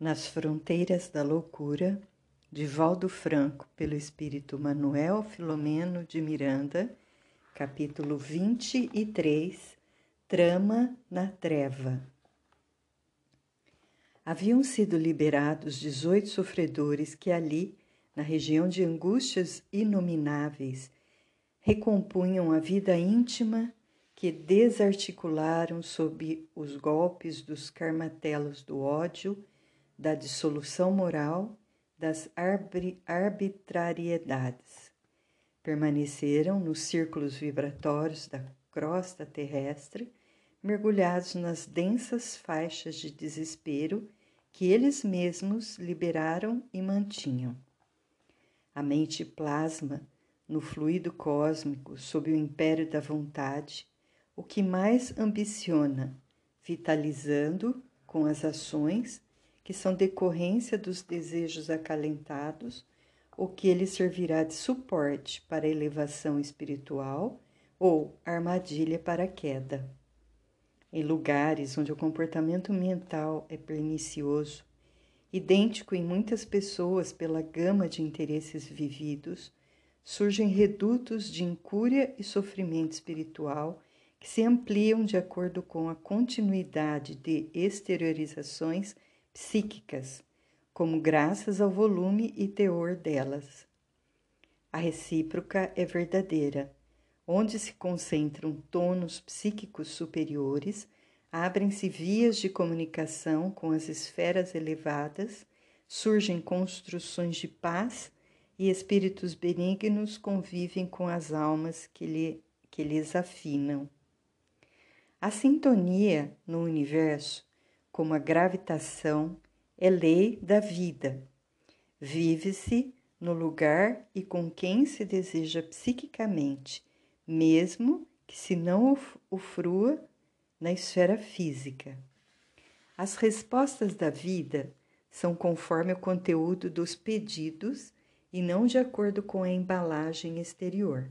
Nas Fronteiras da Loucura, de Valdo Franco, pelo espírito Manuel Filomeno de Miranda, capítulo 23 Trama na Treva. Haviam sido liberados 18 sofredores que ali, na região de angústias inomináveis, recompunham a vida íntima que desarticularam sob os golpes dos carmatelos do ódio da dissolução moral, das arbitrariedades. Permaneceram nos círculos vibratórios da crosta terrestre, mergulhados nas densas faixas de desespero que eles mesmos liberaram e mantinham. A mente plasma no fluido cósmico sob o império da vontade o que mais ambiciona, vitalizando com as ações que são decorrência dos desejos acalentados, o que ele servirá de suporte para a elevação espiritual ou armadilha para a queda. Em lugares onde o comportamento mental é pernicioso, idêntico em muitas pessoas pela gama de interesses vividos, surgem redutos de incúria e sofrimento espiritual que se ampliam de acordo com a continuidade de exteriorizações psíquicas, como graças ao volume e teor delas. A recíproca é verdadeira. Onde se concentram tonos psíquicos superiores, abrem-se vias de comunicação com as esferas elevadas, surgem construções de paz e espíritos benignos convivem com as almas que, lhe, que lhes afinam. A sintonia no universo como a gravitação, é lei da vida. Vive-se no lugar e com quem se deseja psiquicamente, mesmo que se não o frua na esfera física. As respostas da vida são conforme o conteúdo dos pedidos e não de acordo com a embalagem exterior.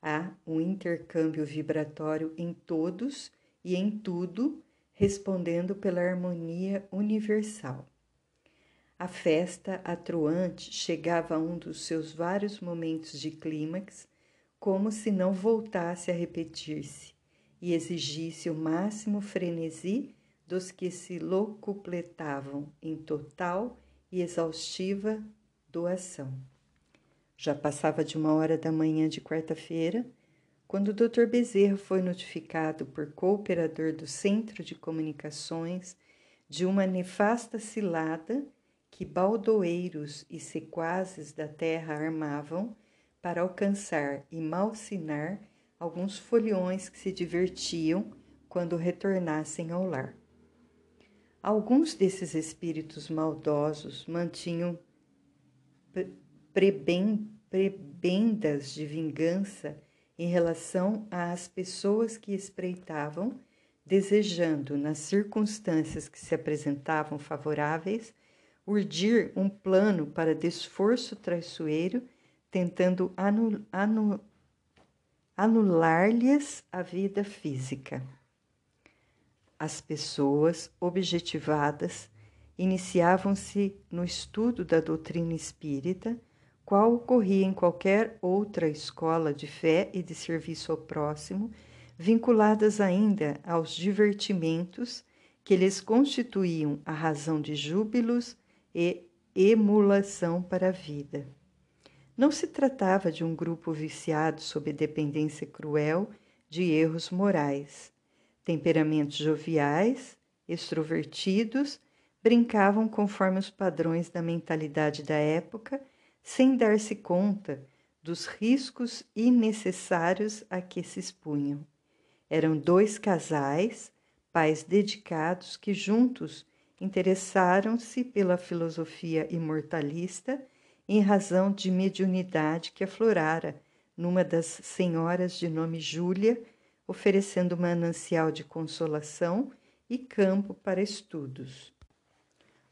Há um intercâmbio vibratório em todos e em tudo respondendo pela harmonia universal. A festa atroante chegava a um dos seus vários momentos de clímax, como se não voltasse a repetir-se e exigisse o máximo frenesi dos que se locupletavam em total e exaustiva doação. Já passava de uma hora da manhã de quarta-feira quando o Dr. Bezerra foi notificado por cooperador do Centro de Comunicações de uma nefasta cilada que baldoeiros e sequazes da terra armavam para alcançar e malsinar alguns foliões que se divertiam quando retornassem ao lar. Alguns desses espíritos maldosos mantinham prebendas de vingança em relação às pessoas que espreitavam, desejando, nas circunstâncias que se apresentavam favoráveis, urdir um plano para desforço traiçoeiro, tentando anul anul anular-lhes a vida física. As pessoas objetivadas iniciavam-se no estudo da doutrina espírita qual ocorria em qualquer outra escola de fé e de serviço ao próximo, vinculadas ainda aos divertimentos que lhes constituíam a razão de júbilos e emulação para a vida. Não se tratava de um grupo viciado sob dependência cruel de erros morais. Temperamentos joviais, extrovertidos, brincavam conforme os padrões da mentalidade da época sem dar-se conta dos riscos innecessários a que se expunham. Eram dois casais, pais dedicados, que juntos interessaram-se pela filosofia imortalista em razão de mediunidade que aflorara numa das senhoras de nome Júlia, oferecendo manancial de consolação e campo para estudos.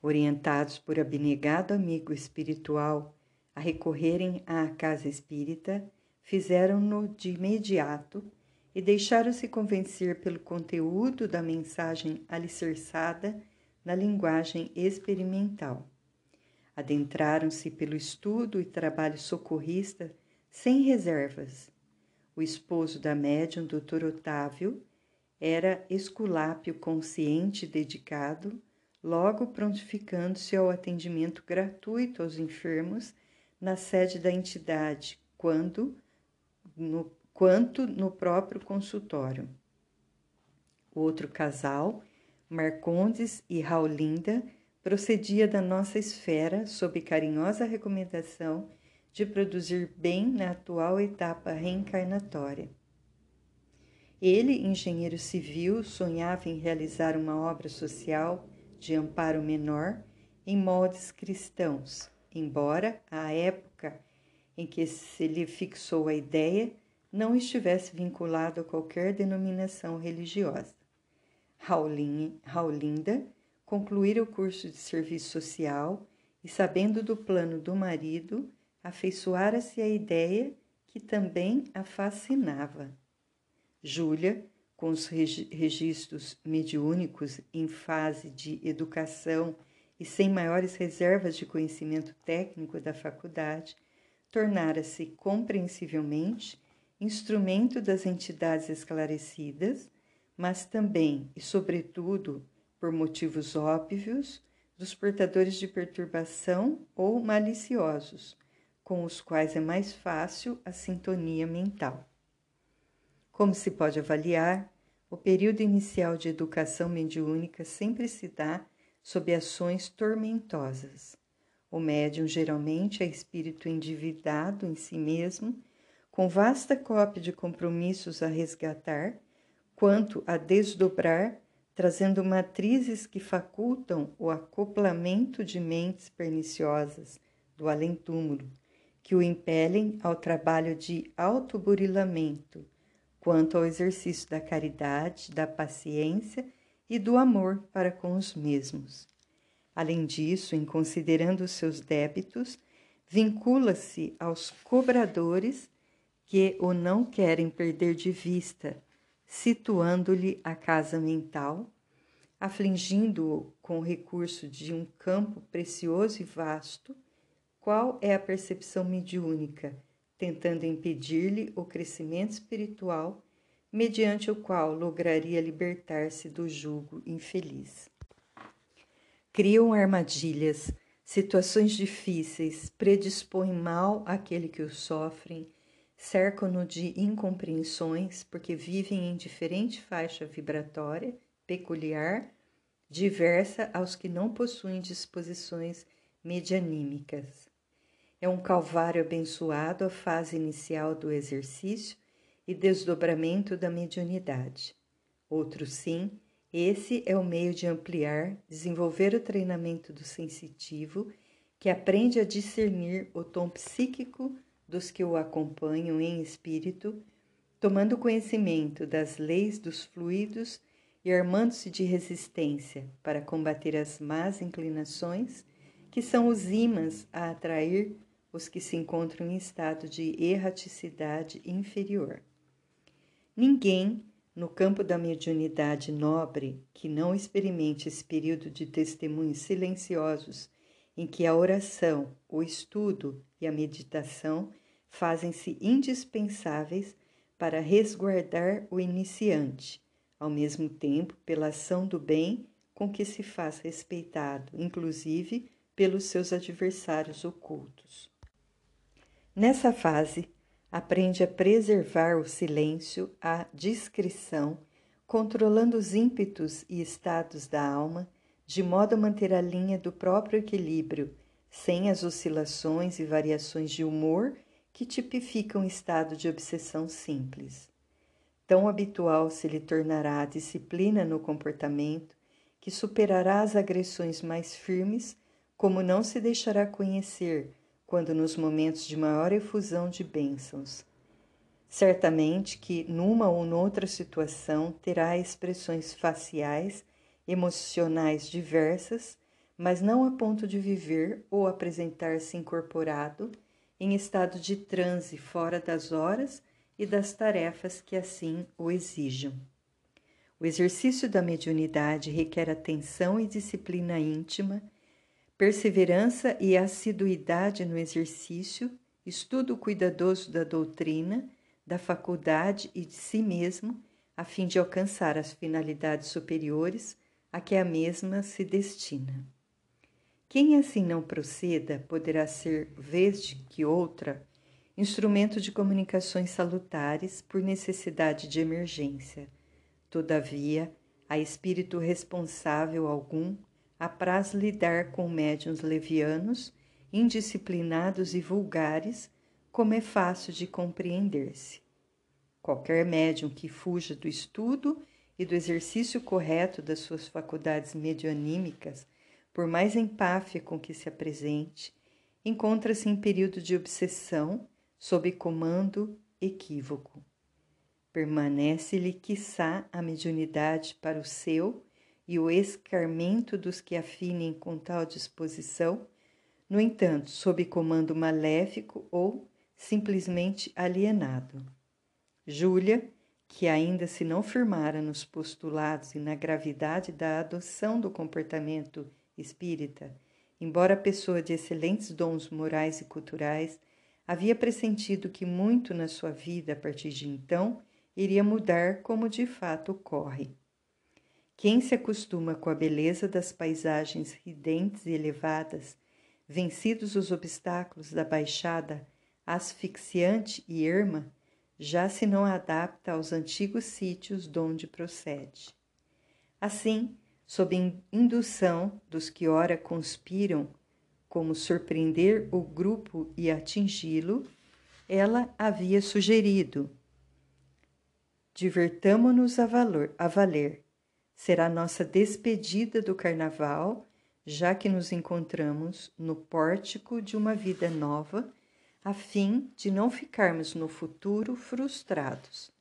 Orientados por abnegado amigo espiritual a recorrerem à casa espírita, fizeram-no de imediato e deixaram-se convencer pelo conteúdo da mensagem alicerçada na linguagem experimental. Adentraram-se pelo estudo e trabalho socorrista sem reservas. O esposo da médium, Dr. Otávio, era esculápio consciente e dedicado, logo prontificando-se ao atendimento gratuito aos enfermos na sede da entidade, quando no, quanto no próprio consultório. Outro casal, Marcondes e Raulinda, procedia da nossa esfera sob carinhosa recomendação de produzir bem na atual etapa reencarnatória. Ele, engenheiro civil, sonhava em realizar uma obra social de amparo menor em moldes cristãos, embora à época em que se lhe fixou a ideia não estivesse vinculado a qualquer denominação religiosa. Raulinda concluíra o curso de serviço social e, sabendo do plano do marido, afeiçoara-se à ideia que também a fascinava. Júlia, com os registros mediúnicos em fase de educação e sem maiores reservas de conhecimento técnico da faculdade, tornara-se compreensivelmente instrumento das entidades esclarecidas, mas também e sobretudo por motivos óbvios dos portadores de perturbação ou maliciosos, com os quais é mais fácil a sintonia mental. Como se pode avaliar, o período inicial de educação mediúnica sempre se dá sob ações tormentosas. O médium geralmente é espírito endividado em si mesmo, com vasta cópia de compromissos a resgatar, quanto a desdobrar, trazendo matrizes que facultam o acoplamento de mentes perniciosas do além-túmulo, que o impelem ao trabalho de autoburilamento quanto ao exercício da caridade, da paciência e do amor para com os mesmos. Além disso, em considerando os seus débitos, vincula-se aos cobradores que o não querem perder de vista, situando-lhe a casa mental, afligindo-o com o recurso de um campo precioso e vasto, qual é a percepção mediúnica tentando impedir-lhe o crescimento espiritual, mediante o qual lograria libertar-se do jugo infeliz. Criam armadilhas, situações difíceis, predispõem mal àquele que o sofrem, cercam-no de incompreensões, porque vivem em diferente faixa vibratória, peculiar, diversa aos que não possuem disposições medianímicas. É um calvário abençoado a fase inicial do exercício e desdobramento da mediunidade. Outro sim, esse é o meio de ampliar, desenvolver o treinamento do sensitivo, que aprende a discernir o tom psíquico dos que o acompanham em espírito, tomando conhecimento das leis dos fluidos e armando-se de resistência para combater as más inclinações, que são os ímãs a atrair os que se encontram em estado de erraticidade inferior. Ninguém, no campo da mediunidade nobre, que não experimente esse período de testemunhos silenciosos em que a oração, o estudo e a meditação fazem-se indispensáveis para resguardar o iniciante, ao mesmo tempo pela ação do bem com que se faz respeitado, inclusive pelos seus adversários ocultos. Nessa fase, aprende a preservar o silêncio, a discrição, controlando os ímpetos e estados da alma, de modo a manter a linha do próprio equilíbrio, sem as oscilações e variações de humor que tipificam estado de obsessão simples. Tão habitual se lhe tornará a disciplina no comportamento que superará as agressões mais firmes, como não se deixará conhecer quando nos momentos de maior efusão de bênçãos. Certamente que, numa ou noutra situação, terá expressões faciais, emocionais diversas, mas não a ponto de viver ou apresentar-se incorporado em estado de transe fora das horas e das tarefas que assim o exijam. O exercício da mediunidade requer atenção e disciplina íntima, perseverança e assiduidade no exercício, estudo cuidadoso da doutrina, da faculdade e de si mesmo, a fim de alcançar as finalidades superiores a que a mesma se destina. Quem assim não proceda poderá ser, vez de que outra, instrumento de comunicações salutares por necessidade de emergência. Todavia, a espírito responsável algum apraz lidar com médiuns levianos, indisciplinados e vulgares, como é fácil de compreender-se. Qualquer médium que fuja do estudo e do exercício correto das suas faculdades medianímicas, por mais empáfia com que se apresente, encontra-se em período de obsessão sob comando equívoco. Permanece-lhe, quiçá, a mediunidade para o seu e o escarmento dos que afinem com tal disposição, no entanto, sob comando maléfico ou simplesmente alienado. Júlia, que ainda se não firmara nos postulados e na gravidade da adoção do comportamento espírita, embora pessoa de excelentes dons morais e culturais, Havia pressentido que muito na sua vida a partir de então iria mudar como de fato ocorre. Quem se acostuma com a beleza das paisagens ridentes e elevadas, vencidos os obstáculos da baixada asfixiante e erma, já se não adapta aos antigos sítios donde procede. Assim, sob indução dos que ora conspiram como surpreender o grupo e atingi-lo, ela havia sugerido: Divertamo-nos a, a valer. Será nossa despedida do carnaval, já que nos encontramos no pórtico de uma vida nova, a fim de não ficarmos no futuro frustrados.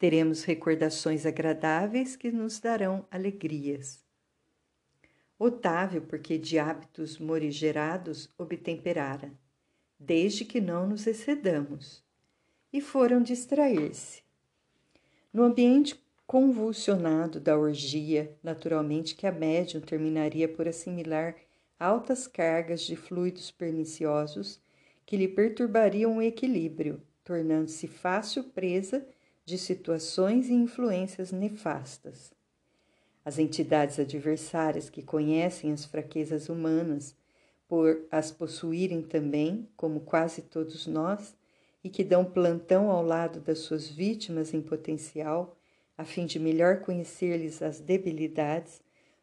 Teremos recordações agradáveis que nos darão alegrias. Otávio, porque de hábitos morigerados obtemperara, desde que não nos excedamos, e foram distrair-se. No ambiente convulsionado da orgia, naturalmente que a médium terminaria por assimilar altas cargas de fluidos perniciosos que lhe perturbariam o equilíbrio, tornando-se fácil presa de situações e influências nefastas. As entidades adversárias que conhecem as fraquezas humanas, por as possuírem também, como quase todos nós, e que dão plantão ao lado das suas vítimas em potencial, a fim de melhor conhecer-lhes as debilidades,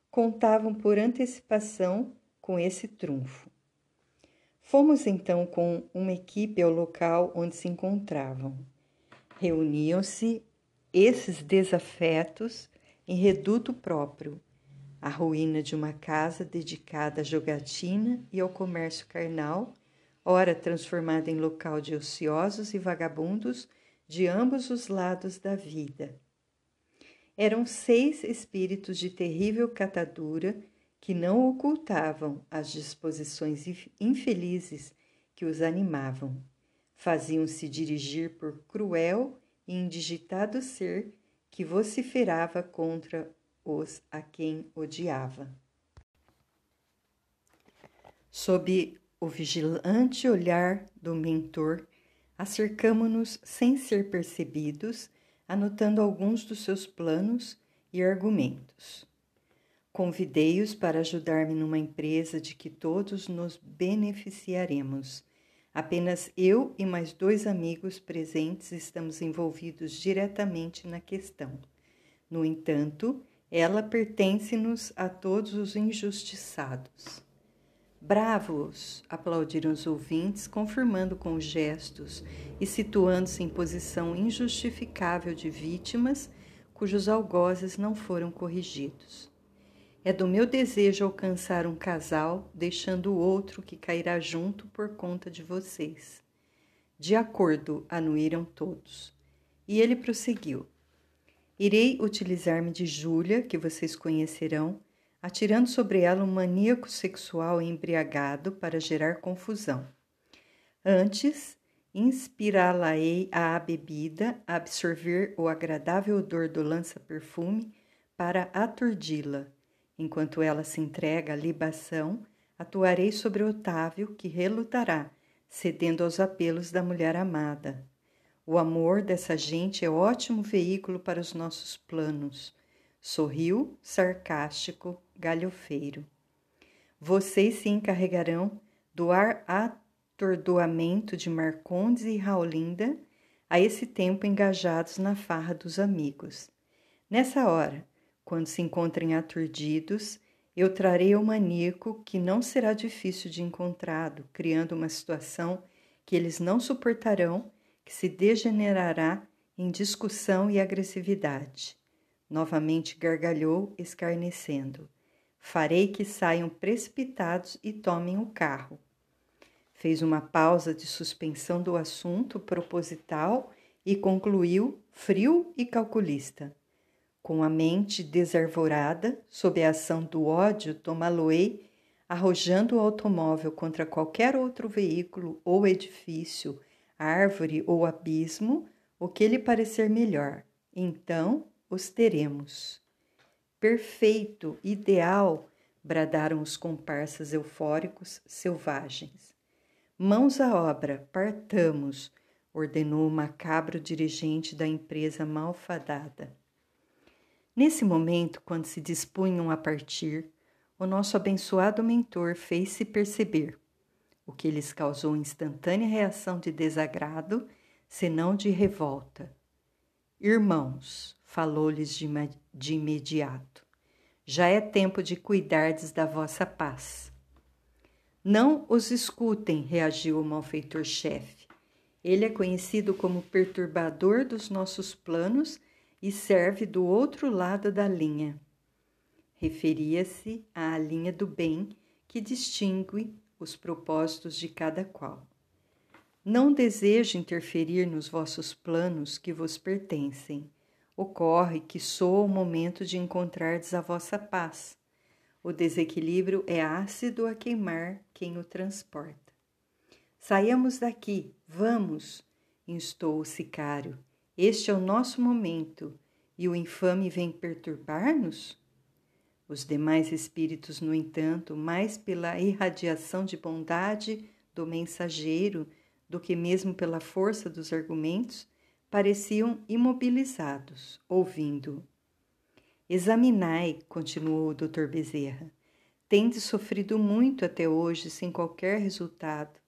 contavam por antecipação com esse trunfo. Fomos então com uma equipe ao local onde se encontravam. Reuniam-se esses desafetos em reduto próprio, a ruína de uma casa dedicada à jogatina e ao comércio carnal, ora transformada em local de ociosos e vagabundos de ambos os lados da vida. Eram seis espíritos de terrível catadura que não ocultavam as disposições infelizes que os animavam. Faziam-se dirigir por cruel e indigitado ser que vociferava contra os a quem odiava. Sob o vigilante olhar do mentor, acercamo-nos sem ser percebidos, anotando alguns dos seus planos e argumentos. Convidei-os para ajudar-me numa empresa de que todos nos beneficiaremos Apenas eu e mais dois amigos presentes estamos envolvidos diretamente na questão. No entanto, ela pertence-nos a todos os injustiçados. Bravos! aplaudiram os ouvintes, confirmando com gestos e situando-se em posição injustificável de vítimas cujos algozes não foram corrigidos. É do meu desejo alcançar um casal, deixando o outro que cairá junto por conta de vocês. De acordo, anuíram todos. E ele prosseguiu: Irei utilizar-me de Júlia, que vocês conhecerão, atirando sobre ela um maníaco sexual embriagado para gerar confusão. Antes, inspirá-la-ei à bebida, a absorver o agradável odor do lança-perfume para aturdi-la. Enquanto ela se entrega à libação, atuarei sobre Otávio, que relutará, cedendo aos apelos da mulher amada. O amor dessa gente é ótimo veículo para os nossos planos. Sorriu, sarcástico, galhofeiro. Vocês se encarregarão do atordoamento de Marcondes e Raulinda, a esse tempo engajados na farra dos amigos. Nessa hora, quando se encontrem aturdidos, eu trarei o maníaco que não será difícil de encontrado, criando uma situação que eles não suportarão, que se degenerará em discussão e agressividade. Novamente gargalhou, escarnecendo. Farei que saiam precipitados e tomem o carro. Fez uma pausa de suspensão do assunto proposital e concluiu, frio e calculista. Com a mente desarvorada, sob a ação do ódio, tomá-lo-ei, arrojando o automóvel contra qualquer outro veículo ou edifício, árvore ou abismo, o que lhe parecer melhor. Então os teremos. Perfeito, ideal, bradaram os comparsas eufóricos selvagens. Mãos à obra, partamos, ordenou o macabro dirigente da empresa malfadada. Nesse momento, quando se dispunham a partir, o nosso abençoado mentor fez-se perceber, o que lhes causou instantânea reação de desagrado, senão de revolta. Irmãos, falou-lhes de, de imediato, já é tempo de cuidardes da vossa paz. Não os escutem, reagiu o malfeitor-chefe. Ele é conhecido como perturbador dos nossos planos e serve do outro lado da linha. Referia-se à linha do bem que distingue os propósitos de cada qual. Não desejo interferir nos vossos planos que vos pertencem. Ocorre que sou o momento de encontrardes a vossa paz. O desequilíbrio é ácido a queimar quem o transporta. Saiamos daqui, vamos, instou o sicário, este é o nosso momento e o infame vem perturbar-nos? Os demais espíritos, no entanto, mais pela irradiação de bondade do mensageiro do que mesmo pela força dos argumentos, pareciam imobilizados, ouvindo. Examinai, continuou o Dr. Bezerra. Tendes sofrido muito até hoje sem qualquer resultado.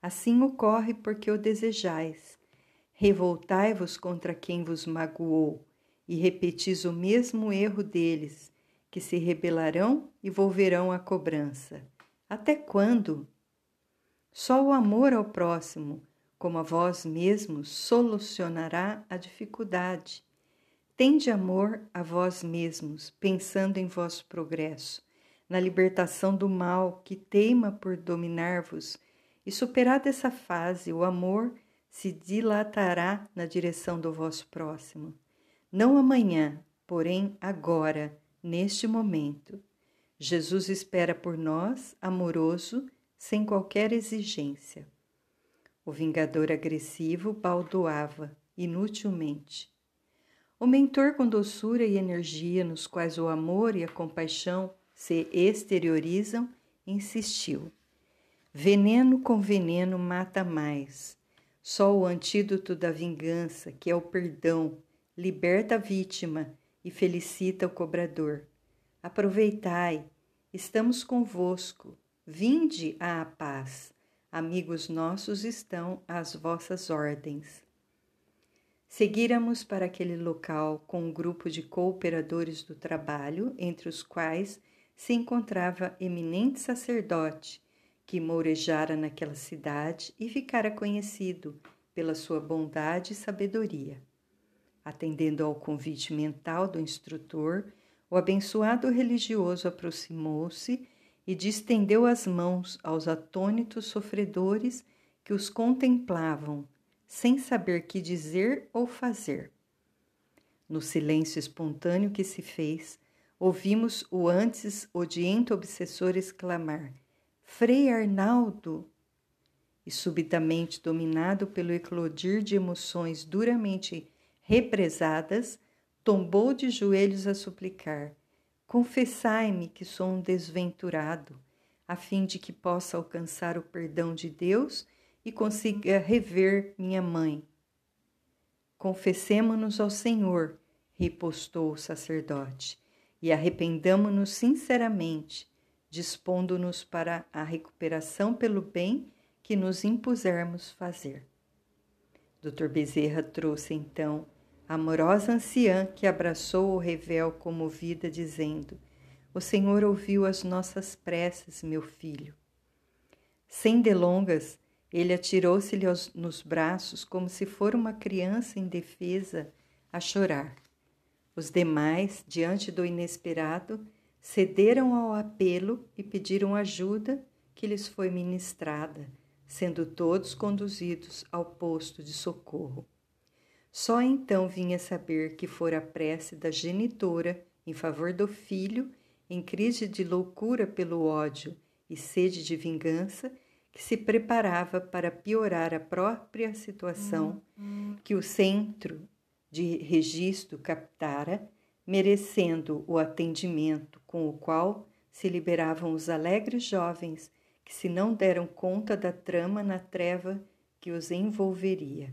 Assim ocorre porque o desejais Revoltai-vos contra quem vos magoou, e repetis o mesmo erro deles, que se rebelarão e volverão a cobrança. Até quando? Só o amor ao próximo, como a vós mesmos, solucionará a dificuldade. Tende amor a vós mesmos, pensando em vosso progresso, na libertação do mal que teima por dominar-vos, e superada essa fase, o amor se dilatará na direção do vosso próximo. Não amanhã, porém agora, neste momento. Jesus espera por nós, amoroso, sem qualquer exigência. O vingador agressivo baldoava, inutilmente. O mentor com doçura e energia, nos quais o amor e a compaixão se exteriorizam, insistiu. Veneno com veneno mata mais. Só o antídoto da vingança, que é o perdão, liberta a vítima e felicita o cobrador. Aproveitai, estamos convosco, vinde à paz. Amigos nossos estão às vossas ordens. Seguíramos para aquele local com um grupo de cooperadores do trabalho, entre os quais se encontrava eminente sacerdote que mourejara naquela cidade e ficara conhecido pela sua bondade e sabedoria. Atendendo ao convite mental do instrutor, o abençoado religioso aproximou-se e distendeu as mãos aos atônitos sofredores que os contemplavam, sem saber que dizer ou fazer. No silêncio espontâneo que se fez, ouvimos o antes odiento obsessor exclamar: Frei Arnaldo, e subitamente dominado pelo eclodir de emoções duramente represadas, tombou de joelhos a suplicar: Confessai-me que sou um desventurado, a fim de que possa alcançar o perdão de Deus e consiga rever minha mãe. Confessemo-nos ao Senhor, repostou o sacerdote, e arrependamo-nos sinceramente, dispondo-nos para a recuperação pelo bem que nos impusermos fazer. Dr. Bezerra trouxe então amorosa anciã que abraçou o revel comovida, dizendo: O Senhor ouviu as nossas preces, meu filho. Sem delongas, ele atirou-se-lhe nos braços como se fora uma criança indefesa a chorar. Os demais, diante do inesperado, cederam ao apelo e pediram ajuda que lhes foi ministrada, sendo todos conduzidos ao posto de socorro. Só então vinha saber que fora a prece da genitora em favor do filho, em crise de loucura pelo ódio e sede de vingança, que se preparava para piorar a própria situação que o centro de registro captara, merecendo o atendimento com o qual se liberavam os alegres jovens que se não deram conta da trama na treva que os envolveria.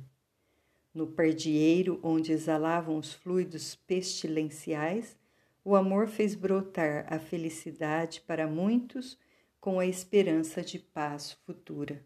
No pardieiro onde exalavam os fluidos pestilenciais, o amor fez brotar a felicidade para muitos com a esperança de paz futura.